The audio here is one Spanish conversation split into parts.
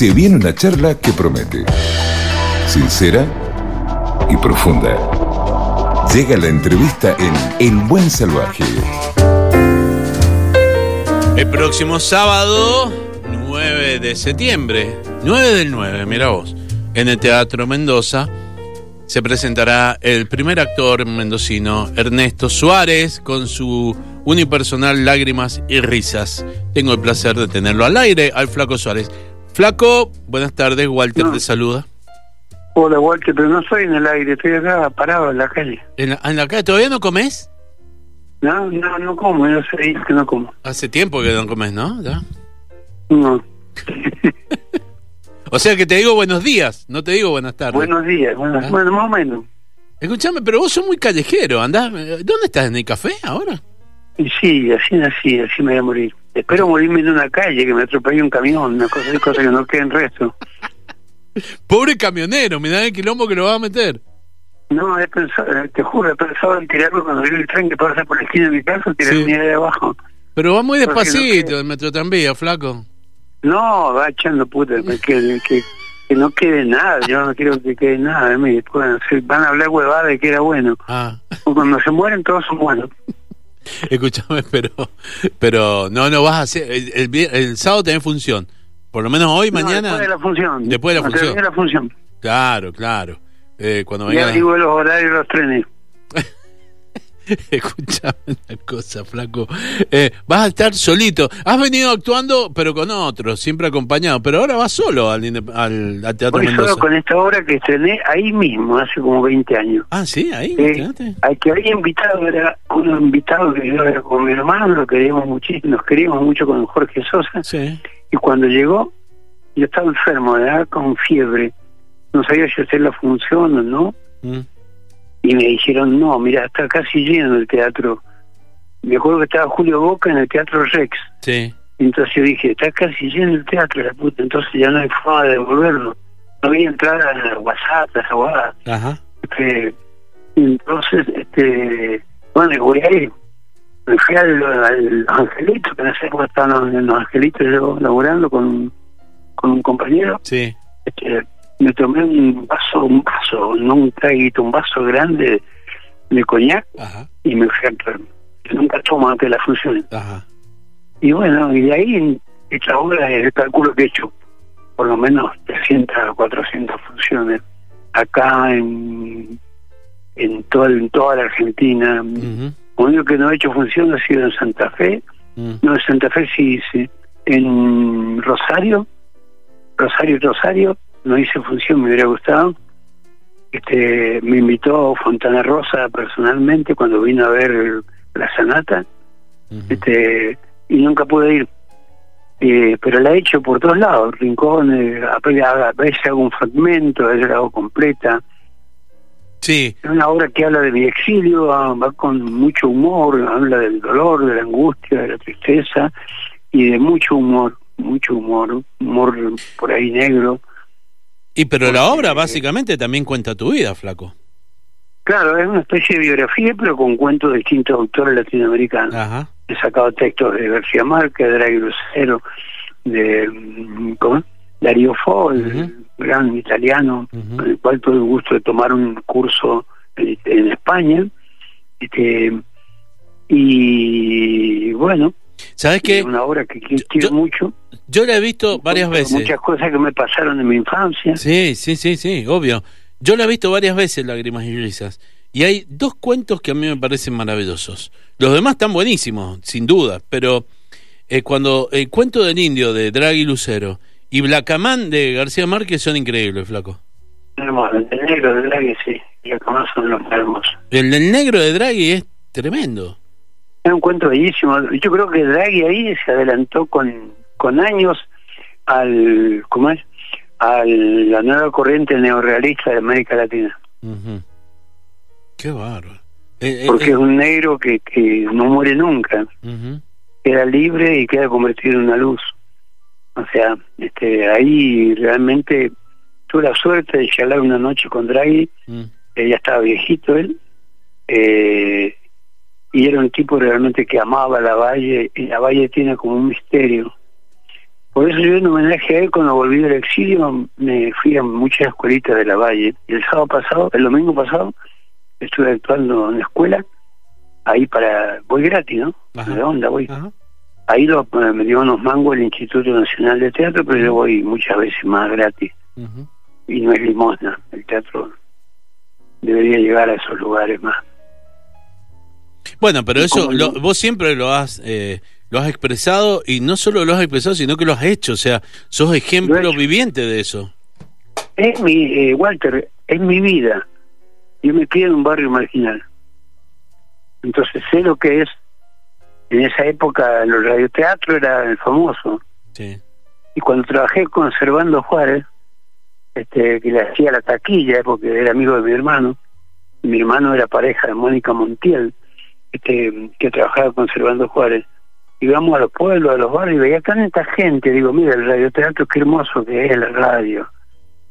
Se viene una charla que promete. Sincera y profunda. Llega la entrevista en El Buen Salvaje. El próximo sábado, 9 de septiembre, 9 del 9, mira vos, en el Teatro Mendoza, se presentará el primer actor mendocino, Ernesto Suárez, con su unipersonal Lágrimas y Risas. Tengo el placer de tenerlo al aire, al Flaco Suárez. Flaco, buenas tardes, Walter te saluda. Hola Walter, pero no estoy en el aire, estoy acá parado en la calle. ¿En la, en la calle todavía no comes? No, no, no como, yo sé que no como. Hace tiempo que no comes, ¿no? ¿Ya? No. O sea que te digo buenos días, no te digo buenas tardes. Buenos días, buenas- Ah. bueno, más o menos. Escuchame, pero vos sos muy callejero, andás. ¿Dónde estás? ¿En el café ahora? Y sí, así nací, así me voy a morir. Espero morirme en una calle, que me atropelle un camión, una cosa, cosa que no quede en resto. Pobre camionero, mirá el quilombo que lo va a meter. No, he pensado, te juro, he pensado en tirarme cuando vi el tren que pasa por la esquina de mi casa, tirarme Sí. de abajo. Pero va muy no despacito el metro tranvía, flaco. No, va echando puta, que, que, que no quede nada, yo no quiero que quede nada de mí. Se- van a hablar huevada de que era bueno. Ah, Cuando se mueren todos son buenos. escúchame, pero pero no, no vas a hacer. El, el vi- el sábado tenés función. Por lo menos hoy, No, mañana. después de la función. Después de la función. termine la función. Claro, claro. Eh, cuando Ya venga. digo los horarios de los trenes. Escuchame una cosa, flaco. Eh, vas a estar solito. Has venido actuando, pero con otros, siempre acompañado. Pero ahora vas solo al, al, al Teatro Voy Mendoza. solo con esta obra que estrené ahí mismo, hace como 20 años. Ah, sí, ahí. Eh, al que había invitado era uno invitado que yo era con mi hermano, lo queríamos muchísimo, nos queríamos mucho con Jorge Sosa. Sí. Y cuando llegó, yo estaba enfermo, ¿verdad? con fiebre. No sabía si hacer la función o no. Mm. Y me dijeron, no, mira, está casi lleno el teatro. Me acuerdo que estaba Julio Boca en el Teatro Rex. Sí. Entonces yo dije, está casi lleno el teatro, la puta, entonces ya no hay forma de devolverlo. No había entrada en el WhatsApp, esa guada. Ajá. Este, entonces, este, bueno, voy a ir. Me fui al, al Angelito, que en esa época estaban los Angelitos yo laburando con, con un compañero. Sí. Me tomé un vaso, un vaso, no un traguito, un vaso grande de coñac Ajá. y me fui a entrar. Nunca tomo antes de las funciones. Ajá. Y bueno, y de ahí esta obra el cálculo que he hecho por lo menos 300 o 400 funciones acá en en toda, en toda la Argentina. Ujú. Lo único que no he hecho función ha sido en Santa Fe. Mm. No, en Santa Fe sí hice. En Rosario, Rosario, Rosario, no hice función, me hubiera gustado. Este, me invitó Fontana Rosa personalmente cuando vino a ver la Sanata. Este y nunca pude ir. Eh, pero la he hecho por todos lados a veces a veces hago un fragmento a veces la hago completa. Sí. es una obra que habla de mi exilio ah, va con mucho humor habla del dolor de la angustia de la tristeza y de mucho humor mucho humor humor por ahí negro Y pero la obra básicamente también cuenta tu vida, flaco. claro es una especie de biografía pero con cuentos de distintos autores latinoamericanos Ajá. he sacado textos de García Márquez, de Draghi Lucero, de mm, ¿cómo? Darío Fo, el gran italiano, Ujú. con el cual tuve el gusto de tomar un curso en, en España. Este, y bueno, ¿Sabes es qué? una obra que, quiero yo- mucho. Yo la he visto varias veces. Muchas cosas que me pasaron en mi infancia. Sí, sí, sí, sí, obvio. Yo la he visto varias veces, Lágrimas y Risas. Y hay dos cuentos que a mí me parecen maravillosos. Los demás están buenísimos, sin duda, pero eh, cuando el cuento del indio de Draghi Lucero y Blacamán de García Márquez son increíbles, flaco. Hermoso, el negro de Draghi, sí, más son los hermosos. El del negro de Draghi es tremendo. Es un cuento bellísimo. Yo creo que Draghi ahí se adelantó con, con años al, ¿cómo es? A la nueva corriente neorrealista de América Latina. Ujú. Qué bárbaro. Eh, eh, Porque eh, es un negro que, que no muere nunca. ujú. Queda libre y queda convertido en una luz. O sea, este ahí realmente tuve la suerte de charlar una noche con Draghi. Mm. que ya estaba viejito él. Eh, y era un tipo realmente que amaba la valle y la valle tiene como un misterio Por eso yo en homenaje a él, cuando volví del exilio, me fui a muchas escuelitas de la Valle. Y el sábado pasado, el domingo pasado, estuve actuando en la escuela, ahí para, voy gratis, ¿no? Ajá. ¿De onda voy? Ajá. Ahí lo, me dio unos mangos el Instituto Nacional de Teatro, pero yo voy muchas veces más gratis. Y no es limosna, el teatro debería llegar a esos lugares más. Bueno, pero eso lo- vos siempre lo has eh, lo has expresado y no solo lo has expresado, sino que lo has hecho. O sea, sos ejemplo he viviente de eso. Es mi, eh, Walter, es mi vida. Yo me crié en un barrio marginal. Entonces sé lo que es. En esa época el radioteatro era el famoso. Sí. Y cuando trabajé con Servando Juárez, este, que le hacía la taquilla, porque era amigo de mi hermano, mi hermano era pareja de Mónica Montiel, este, que trabajaba con Servando Juárez. Íbamos a los pueblos, a los barrios, y veía tanta gente. Digo, mira, el radioteatro, qué hermoso que es la radio.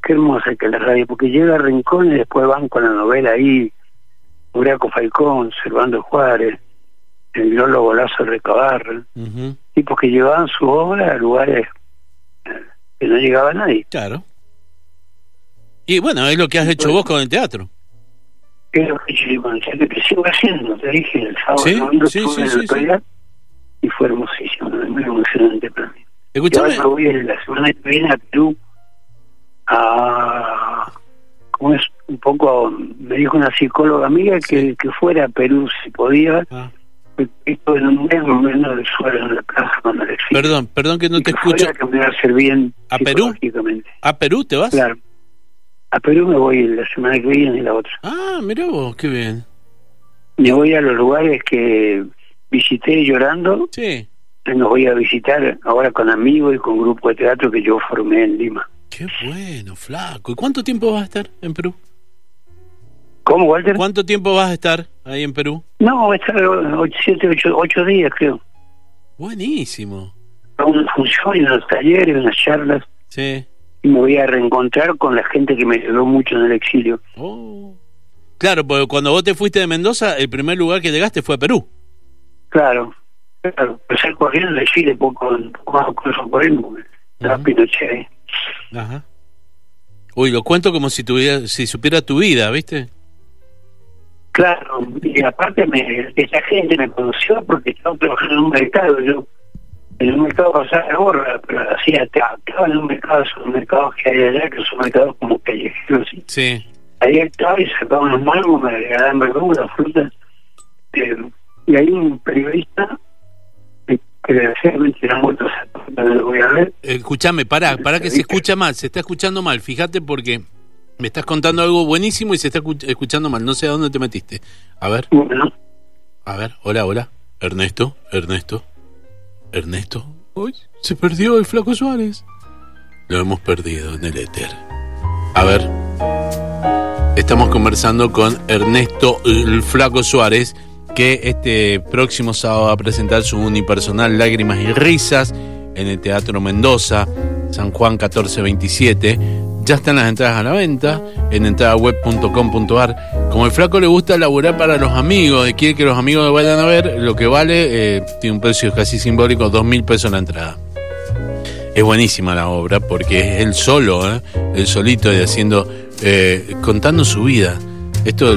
Qué hermosa que es la radio, porque llega a Rincón y después van con la novela ahí. Uriaco Falcón, Servando Juárez, el Lolo Golazo Recabarra Ujú. tipos que llevaban su obra a lugares eh, que no llegaba nadie. Claro. Y bueno, es lo que has hecho vos con el teatro. Es lo que yo teatro, que sigo haciendo, te dije, el sábado Sí, domingo sí, sí, en sí, el sí. Y fue hermosísimo, muy emocionante para mí. Y Escuchame. ahora me voy la semana que viene a Perú a... ¿Cómo es? Un poco, me dijo una psicóloga amiga que, que fuera a Perú si podía. Ah, Esto en un mes más menos del suelo en la plaza cuando le perdón, perdón que no Y te que fuera escucho. va a hacer bien ¿A Perú? ¿A Perú te vas? Claro. A Perú me voy la semana que viene y la otra. Ah, mirá vos, qué bien. Me voy a los lugares que visité llorando. Sí. Nos voy a visitar ahora con amigos y con grupo de teatro que yo formé en Lima. Qué bueno, flaco. ¿Y cuánto tiempo vas a estar en Perú? ¿Cómo, Walter? ¿Cuánto tiempo vas a estar ahí en Perú? No, voy a estar ocho, siete, ocho, ocho días, creo. Buenísimo. Una función y unos talleres, unas charlas. Sí. Y me voy a reencontrar con la gente que me ayudó mucho en el exilio. Oh. Claro, porque cuando vos te fuiste de Mendoza, el primer lugar que llegaste fue a Perú. Claro. Claro. Empecé corriendo de Chile poco, más corriendo. Pinochet ahí. Ajá. Uy, lo cuento como si tuviera, si supiera tu vida, ¿viste? Claro, y aparte me, esa gente me conoció porque estaba trabajando en un mercado, yo en un mercado pasaba la gorra, pero hacía, estaba en un mercado, esos mercados que hay allá, que son mercados como callejeros, ¿sí? Sí. ahí estaba y sacaba unos mangos, me regalaban verduras, frutas, eh, y hay un periodista que desgraciadamente era muerto, no lo voy a ver, Escúchame, pará, pará que se escucha mal, se está escuchando mal, fíjate porque me estás contando algo buenísimo y se está escu- escuchando mal, no sé a dónde te metiste. A ver, bueno, a ver, hola, hola. Ernesto, Ernesto, Ernesto. Uy, se perdió el flaco Suárez. Lo hemos perdido en el éter. A ver, estamos conversando con Ernesto el Flaco Suárez, que este próximo sábado va a presentar su unipersonal Lágrimas y Risas en el Teatro Mendoza, San Juan 1427. Ya están las entradas a la venta en entradaweb.com.ar. Como el flaco le gusta laburar para los amigos y quiere que los amigos lo vayan a ver, lo que vale eh, tiene un precio casi simbólico, dos mil pesos la entrada. Es buenísima la obra porque es él solo, ¿eh? él solito y haciendo, eh, contando su vida. Esto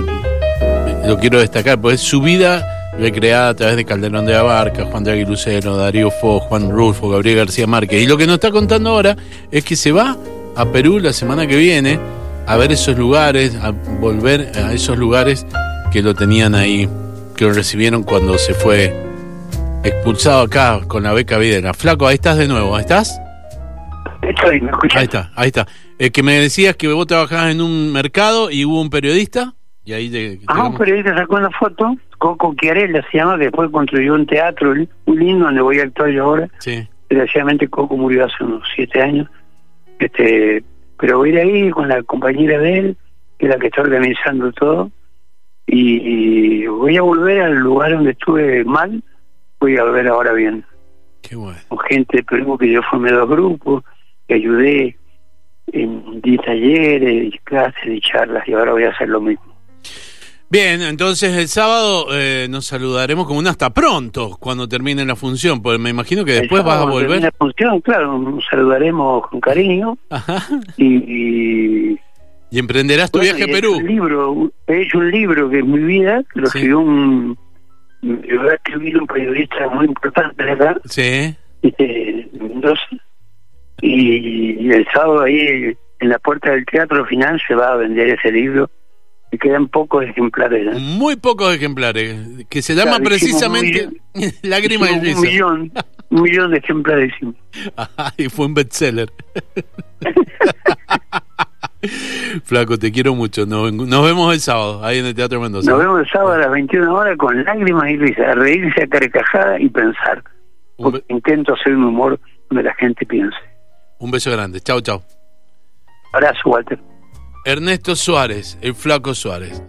lo quiero destacar, porque es su vida recreada a través de Calderón de Abarca, Juan de Aguiluceno, Darío Fo, Juan Rulfo, Gabriel García Márquez. Y lo que nos está contando ahora es que se va a Perú la semana que viene a ver esos lugares, a volver a esos lugares que lo tenían ahí, que lo recibieron cuando se fue expulsado acá con la beca Videna. Flaco, ahí estás de nuevo, ¿ahí estás? estoy, ¿me escuchas? Ahí está, ahí está. Eh, que me decías que vos trabajabas en un mercado y hubo un periodista y ahí te... te- Ah, un periodista sacó una foto, Coco Chiarella se llama, que después construyó un teatro muy lindo donde voy a actuar yo ahora. Sí. Desgraciadamente Coco murió hace unos siete años. este Pero voy a ir ahí con la compañera de él, que es la que está organizando todo. Y, y voy a volver al lugar donde estuve mal, voy a volver ahora bien. Qué bueno. Con gente de Perú, que yo formé dos grupos, que ayudé en di talleres, clases y charlas, y ahora voy a hacer lo mismo. Bien, entonces el sábado eh, nos saludaremos como un hasta pronto cuando termine la función, porque me imagino que después vas a volver. La función, claro, nos saludaremos con cariño Ajá. y, y Y emprenderás tu Bueno, viaje a y he hecho Perú. Un libro, he hecho un libro que es mi vida, que lo Sí. escribió un, lo un periodista muy importante acá, Sí. este, de Mendoza, y, el sábado ahí en la puerta del teatro final se va a vender ese libro y quedan pocos ejemplares. ¿eh? Muy pocos ejemplares, que se llama precisamente Lágrimas y Hicimos un millón, un millón de ejemplares. Ajá, y fue un bestseller. Flaco, te quiero mucho. Nos, nos vemos el sábado, ahí en el Teatro Mendoza. Nos vemos el sábado a las 21 horas con lágrimas y risas, a reírse a carcajada y pensar. Porque intento hacer un humor donde la gente piense. un beso grande. Chau, chau. Abrazo, Walter. Ernesto Suárez, el Flaco Suárez.